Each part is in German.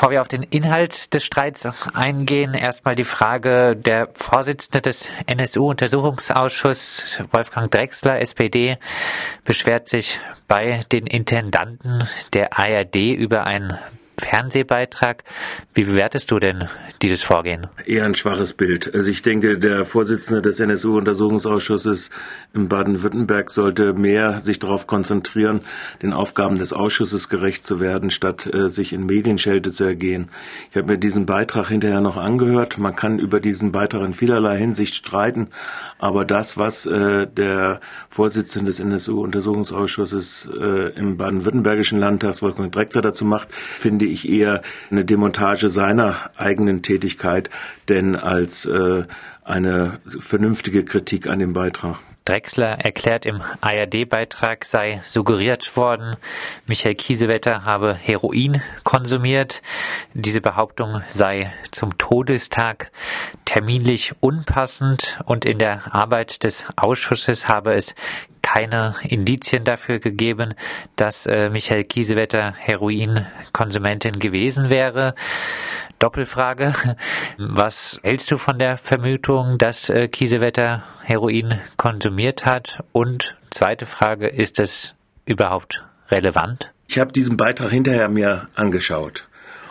Bevor wir auf den Inhalt des Streits eingehen, erstmal die Frage, der Vorsitzende des NSU-Untersuchungsausschusses, Wolfgang Drexler, SPD, beschwert sich bei den Intendanten der ARD über ein Fernsehbeitrag. Wie bewertest du denn dieses Vorgehen? Eher ein schwaches Bild. Also ich denke, der Vorsitzende des NSU-Untersuchungsausschusses in Baden-Württemberg sollte mehr sich darauf konzentrieren, den Aufgaben des Ausschusses gerecht zu werden, statt äh, sich in Medienschelte zu ergehen. Ich habe mir diesen Beitrag hinterher noch angehört. Man kann über diesen Beitrag in vielerlei Hinsicht streiten, aber das, was äh, der Vorsitzende des NSU-Untersuchungsausschusses äh, im baden-württembergischen Landtag, Wolfgang Drexler, dazu macht, finde ich eher eine Demontage seiner eigenen Tätigkeit, denn als äh, eine vernünftige Kritik an dem Beitrag. Drexler erklärt im ARD-Beitrag sei suggeriert worden, Michael Kiesewetter habe Heroin konsumiert. Diese Behauptung sei zum Todestag terminlich unpassend und in der Arbeit des Ausschusses habe es keine Indizien dafür gegeben, dass äh, Michael Kiesewetter Heroinkonsumentin gewesen wäre. Doppelfrage. Was hältst du von der Vermutung, dass äh, Kiesewetter Heroin konsumiert hat? Und zweite Frage, ist es überhaupt relevant? Ich habe diesen Beitrag hinterher mir angeschaut.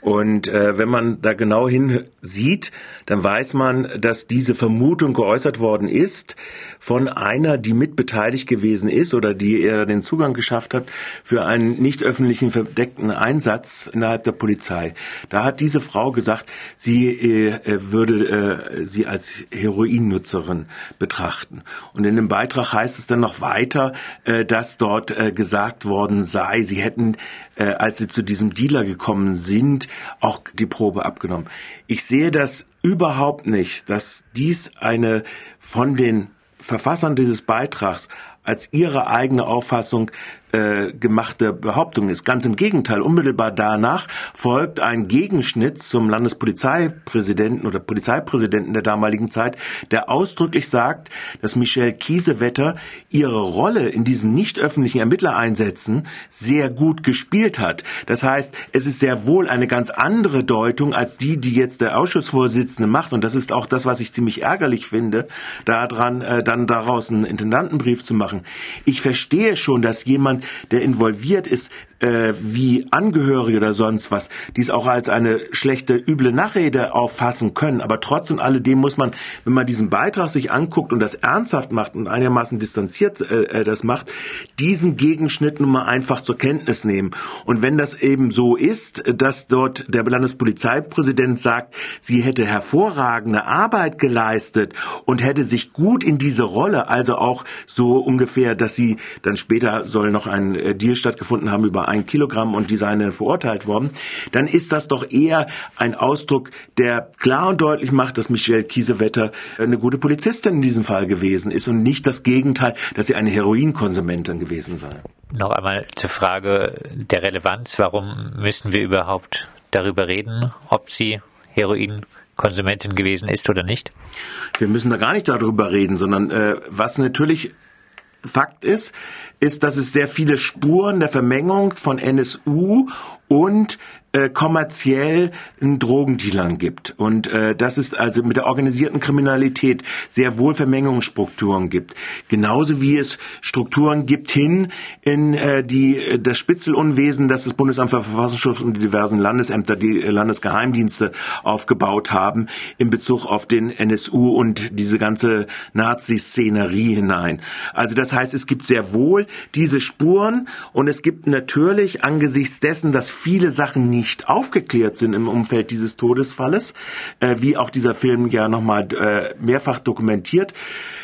Und äh, wenn man da genau hinsieht, dann weiß man, dass diese Vermutung geäußert worden ist von einer, die mitbeteiligt gewesen ist oder die er den Zugang geschafft hat für einen nicht öffentlichen verdeckten Einsatz innerhalb der Polizei. Da hat diese Frau gesagt, sie äh, würde äh, sie als Heroinnutzerin betrachten. Und in dem Beitrag heißt es dann noch weiter, äh, dass dort äh, gesagt worden sei, sie hätten, äh, als sie zu diesem Dealer gekommen sind, auch die Probe abgenommen. Ich sehe das überhaupt nicht, dass dies eine von den Verfassern dieses Beitrags als ihre eigene Auffassung äh, gemachte Behauptung ist. Ganz im Gegenteil, unmittelbar danach folgt ein Gegenschnitt zum Landespolizeipräsidenten oder Polizeipräsidenten der damaligen Zeit, der ausdrücklich sagt, dass Michelle Kiesewetter ihre Rolle in diesen nicht öffentlichen Ermittlereinsätzen sehr gut gespielt hat. Das heißt, es ist sehr wohl eine ganz andere Deutung als die, die jetzt der Ausschussvorsitzende macht. Und das ist auch das, was ich ziemlich ärgerlich finde, daran äh, dann daraus einen Intendantenbrief zu machen. Ich verstehe schon, dass jemand der involviert ist, äh, wie Angehörige oder sonst was, dies auch als eine schlechte, üble Nachrede auffassen können. Aber trotz und alledem muss man, wenn man diesen Beitrag sich anguckt und das ernsthaft macht und einigermaßen distanziert äh, äh das macht, diesen Gegenschnitt nun mal einfach zur Kenntnis nehmen. Und wenn das eben so ist, dass dort der Landespolizeipräsident sagt, sie hätte hervorragende Arbeit geleistet und hätte sich gut in diese Rolle, also auch so ungefähr, dass sie dann später soll noch ein äh, Deal stattgefunden haben über ein Kilogramm und die seien verurteilt worden, dann ist das doch eher ein Ausdruck, der klar und deutlich macht, dass Michelle Kiesewetter eine gute Polizistin in diesem Fall gewesen ist und nicht das Gegenteil, dass sie eine Heroinkonsumentin gewesen sei. Noch einmal zur Frage der Relevanz. Warum müssen wir überhaupt darüber reden, ob sie Heroinkonsumentin gewesen ist oder nicht? Wir müssen da gar nicht darüber reden, sondern äh, was natürlich Fakt ist, ist, dass es sehr viele Spuren der Vermengung von NSU und äh, kommerziell Drogendealern gibt. Und äh, das ist also mit der organisierten Kriminalität sehr wohl Vermengungsstrukturen gibt. Genauso wie es Strukturen gibt hin in äh, die äh, das Spitzelunwesen, das das Bundesamt für Verfassungsschutz und die diversen Landesämter, die Landesgeheimdienste aufgebaut haben in Bezug auf den NSU und diese ganze Nazi-Szenerie hinein. Also das heißt, es gibt sehr wohl diese Spuren und es gibt natürlich angesichts dessen, dass viele Sachen nicht aufgeklärt sind im Umfeld dieses Todesfalles, äh, wie auch dieser Film ja nochmal äh, mehrfach dokumentiert.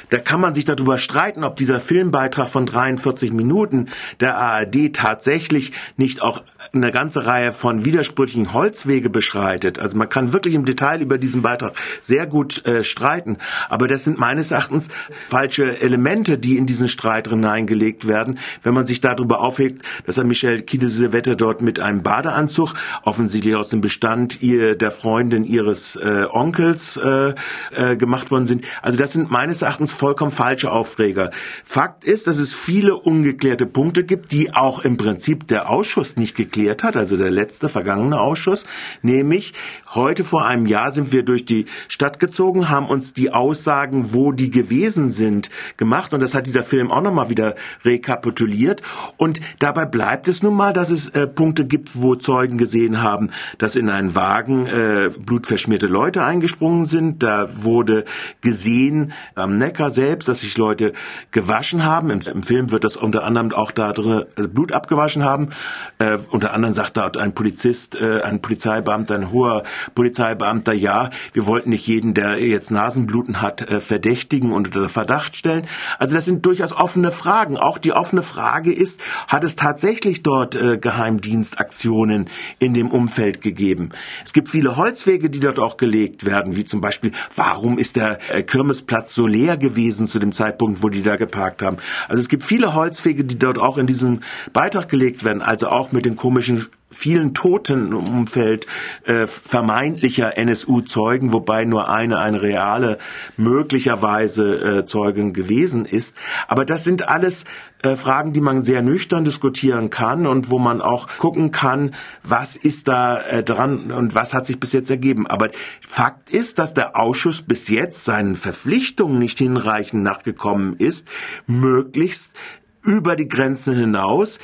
Da kann man sich darüber streiten, ob dieser Filmbeitrag von 43 Minuten der ARD tatsächlich nicht auch eine ganze Reihe von widersprüchlichen Holzwege beschreitet. Also man kann wirklich im Detail über diesen Beitrag sehr gut äh, streiten. Aber das sind meines Erachtens falsche Elemente, die in diesen Streit hineingelegt werden, wenn man sich darüber aufregt, dass Herr Michel Kiedel-Wette dort mit einem Badeanzug, offensichtlich aus dem Bestand ihr, der Freundin ihres äh, Onkels äh, äh, gemacht worden sind. Also das sind meines Erachtens vollkommen falsche Aufreger. Fakt ist, dass es viele ungeklärte Punkte gibt, die auch im Prinzip der Ausschuss nicht geklärt geklärt hat, also der letzte vergangene Ausschuss, nämlich heute vor einem Jahr sind wir durch die Stadt gezogen, haben uns die Aussagen, wo die gewesen sind, gemacht. Und das hat dieser Film auch nochmal wieder rekapituliert. Und dabei bleibt es nun mal, dass es äh, Punkte gibt, wo Zeugen gesehen haben, dass in einen Wagen äh, blutverschmierte Leute eingesprungen sind, da wurde gesehen am Neckar selbst, dass sich Leute gewaschen haben, Im, im Film wird das unter anderem auch da drin also Blut abgewaschen haben. Äh, unter anderem sagt dort ein Polizist, äh, ein Polizeibeamter, ein hoher Polizeibeamter, ja, wir wollten nicht jeden, der jetzt Nasenbluten hat, äh, verdächtigen und unter Verdacht stellen. Also das sind durchaus offene Fragen. Auch die offene Frage ist, hat es tatsächlich dort äh, Geheimdienstaktionen in dem Umfeld gegeben? Es gibt viele Holzwege, die dort auch gelegt werden, wie zum Beispiel, warum ist der äh, Kirmesplatz so leer gewesen zu dem Zeitpunkt, wo die da geparkt haben? Also es gibt viele Holzwege, die dort auch in diesen Beitrag gelegt werden, also auch mit den komischen vielen Toten im Umfeld äh, vermeintlicher NSU-Zeugen, wobei nur eine eine reale möglicherweise äh, Zeugin gewesen ist. Aber das sind alles äh, Fragen, die man sehr nüchtern diskutieren kann und wo man auch gucken kann, was ist da äh, dran und was hat sich bis jetzt ergeben. Aber Fakt ist, dass der Ausschuss bis jetzt seinen Verpflichtungen nicht hinreichend nachgekommen ist, möglichst über die Grenzen hinaus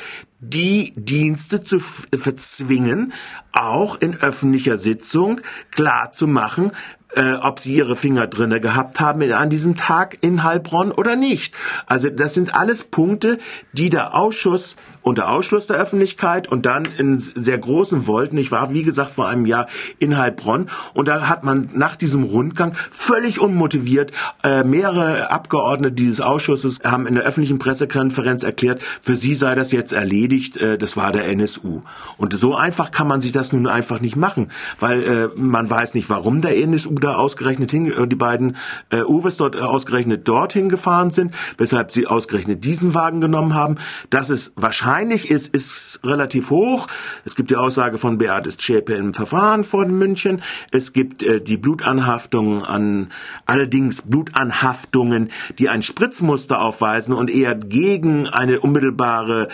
die Dienste zu verzwingen, auch in öffentlicher Sitzung klar zu machen, äh, ob sie ihre Finger drinne gehabt haben an diesem Tag in Heilbronn oder nicht. Also das sind alles Punkte, die der Ausschuss unter Ausschluss der Öffentlichkeit und dann in sehr großen Wolken. Ich war, wie gesagt, vor einem Jahr in Heilbronn und da hat man nach diesem Rundgang völlig unmotiviert äh, mehrere Abgeordnete dieses Ausschusses haben in der öffentlichen Pressekonferenz erklärt, für sie sei das jetzt erledigt, äh, das war der NSU. Und so einfach kann man sich das nun einfach nicht machen, weil äh, man weiß nicht, warum der NSU da ausgerechnet hin, äh, die beiden äh, Uwes dort äh, ausgerechnet dorthin gefahren sind, weshalb sie ausgerechnet diesen Wagen genommen haben. Das ist wahrscheinlich ist, ist relativ hoch. Es gibt die Aussage von Beate Zschäpe im Verfahren vor München. Es gibt äh, die Blutanhaftungen an, allerdings Blutanhaftungen, die ein Spritzmuster aufweisen und eher gegen eine unmittelbare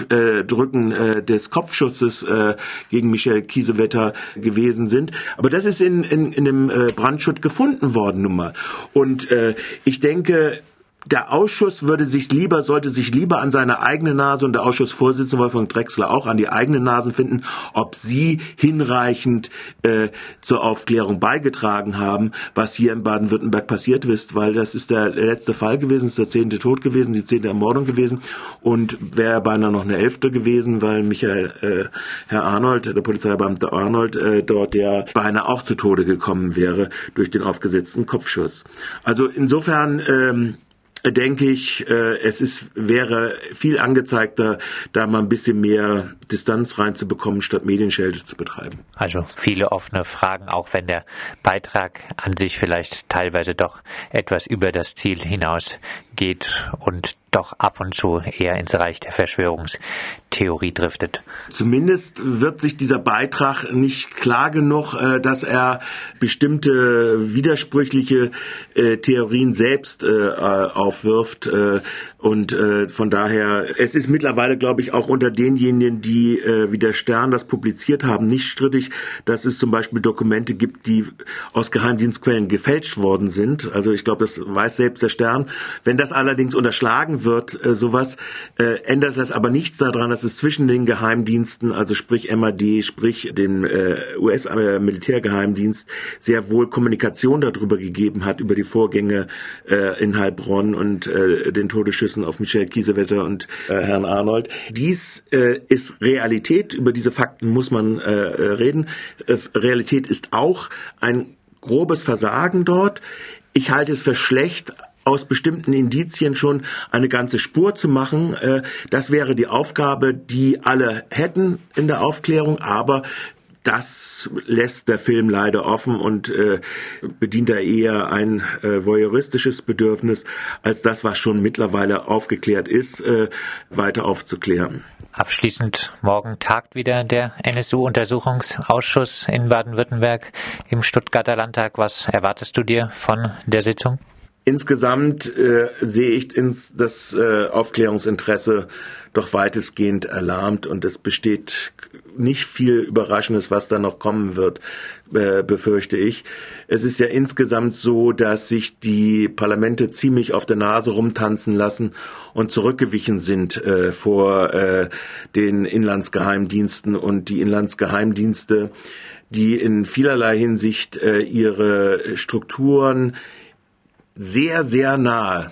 Abdrücken äh, des Kopfschusses äh, gegen Michel Kiesewetter gewesen sind. Aber das ist in, in, in dem äh, Brandschutt gefunden worden nun mal. Und äh, ich denke, der Ausschuss würde sich lieber, sollte sich lieber an seine eigene Nase und der Ausschussvorsitzende Wolfgang Drexler auch an die eigene Nase finden, ob sie hinreichend äh, zur Aufklärung beigetragen haben, was hier in Baden-Württemberg passiert ist, weil das ist der letzte Fall gewesen, ist der zehnte Tod gewesen, die zehnte Ermordung gewesen und wäre beinahe noch eine elfte gewesen, weil Michael, äh, Herr Arnold, der Polizeibeamte Arnold, äh, dort ja beinahe auch zu Tode gekommen wäre durch den aufgesetzten Kopfschuss. Also insofern ähm, denke ich, äh, es ist, wäre viel angezeigter, da mal ein bisschen mehr Distanz reinzubekommen, statt Medienschelte zu betreiben. Also viele offene Fragen, auch wenn der Beitrag an sich vielleicht teilweise doch etwas über das Ziel hinaus geht und doch ab und zu eher ins Reich der Verschwörungstheorie driftet. Zumindest wird sich dieser Beitrag nicht klar genug, äh, dass er bestimmte widersprüchliche äh, Theorien selbst äh, aufwirft und äh, von daher, es ist mittlerweile, glaube ich, auch unter denjenigen, die äh, wie der Stern das publiziert haben, nicht strittig, dass es zum Beispiel Dokumente gibt, die aus Geheimdienstquellen gefälscht worden sind. Also ich glaube, das weiß selbst der Stern. Wenn das allerdings unterschlagen wird, äh, sowas, äh, ändert das aber nichts daran, dass es zwischen den Geheimdiensten, also sprich MAD, sprich den äh, US-Militärgeheimdienst, sehr wohl Kommunikation darüber gegeben hat, über die Vorgänge äh, in Heilbronn und äh, den Todesschüssen Einflüssen auf Michel Kiesewetter und äh, Herrn Arnold. Dies äh, ist Realität. Über diese Fakten muss man äh, reden. Äh, Realität ist auch ein grobes Versagen dort. Ich halte es für schlecht, aus bestimmten Indizien schon eine ganze Spur zu machen. Äh, das wäre die Aufgabe, die alle hätten in der Aufklärung, aber das lässt der Film leider offen und äh, bedient da eher ein äh, voyeuristisches Bedürfnis, als das, was schon mittlerweile aufgeklärt ist, äh, weiter aufzuklären. Abschließend morgen tagt wieder der NSU-Untersuchungsausschuss in Baden-Württemberg im Stuttgarter Landtag. Was erwartest du dir von der Sitzung? Insgesamt äh, sehe ich ins, das äh, Aufklärungsinteresse doch weitestgehend erlahmt und es besteht nicht viel Überraschendes, was da noch kommen wird, äh, befürchte ich. Es ist ja insgesamt so, dass sich die Parlamente ziemlich auf der Nase rumtanzen lassen und zurückgewichen sind äh, vor äh, den Inlandsgeheimdiensten und die Inlandsgeheimdienste, die in vielerlei Hinsicht äh, ihre Strukturen sehr, sehr nahe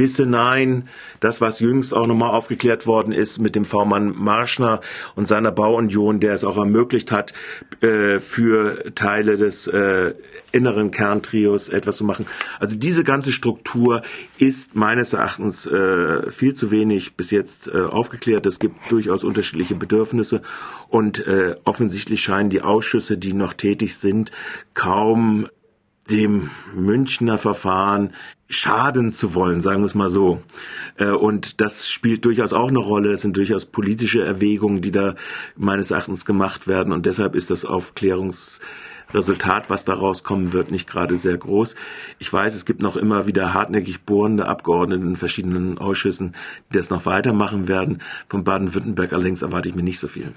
bis hinein das, was jüngst auch nochmal aufgeklärt worden ist mit dem V-Mann Marschner und seiner Bauunion, der es auch ermöglicht hat, äh, für Teile des äh, inneren Kerntrios etwas zu machen. Also diese ganze Struktur ist meines Erachtens äh, viel zu wenig bis jetzt äh, aufgeklärt. Es gibt durchaus unterschiedliche Bedürfnisse und äh, offensichtlich scheinen die Ausschüsse, die noch tätig sind, kaum dem Münchner Verfahren schaden zu wollen, sagen wir es mal so. Äh, und das spielt durchaus auch eine Rolle. Es sind durchaus politische Erwägungen, die da meines Erachtens gemacht werden. Und deshalb ist das Aufklärungsresultat, was daraus kommen wird, nicht gerade sehr groß. Ich weiß, es gibt noch immer wieder hartnäckig bohrende Abgeordnete in verschiedenen Ausschüssen, die das noch weitermachen werden. Von Baden-Württemberg allerdings erwarte ich mir nicht so viel.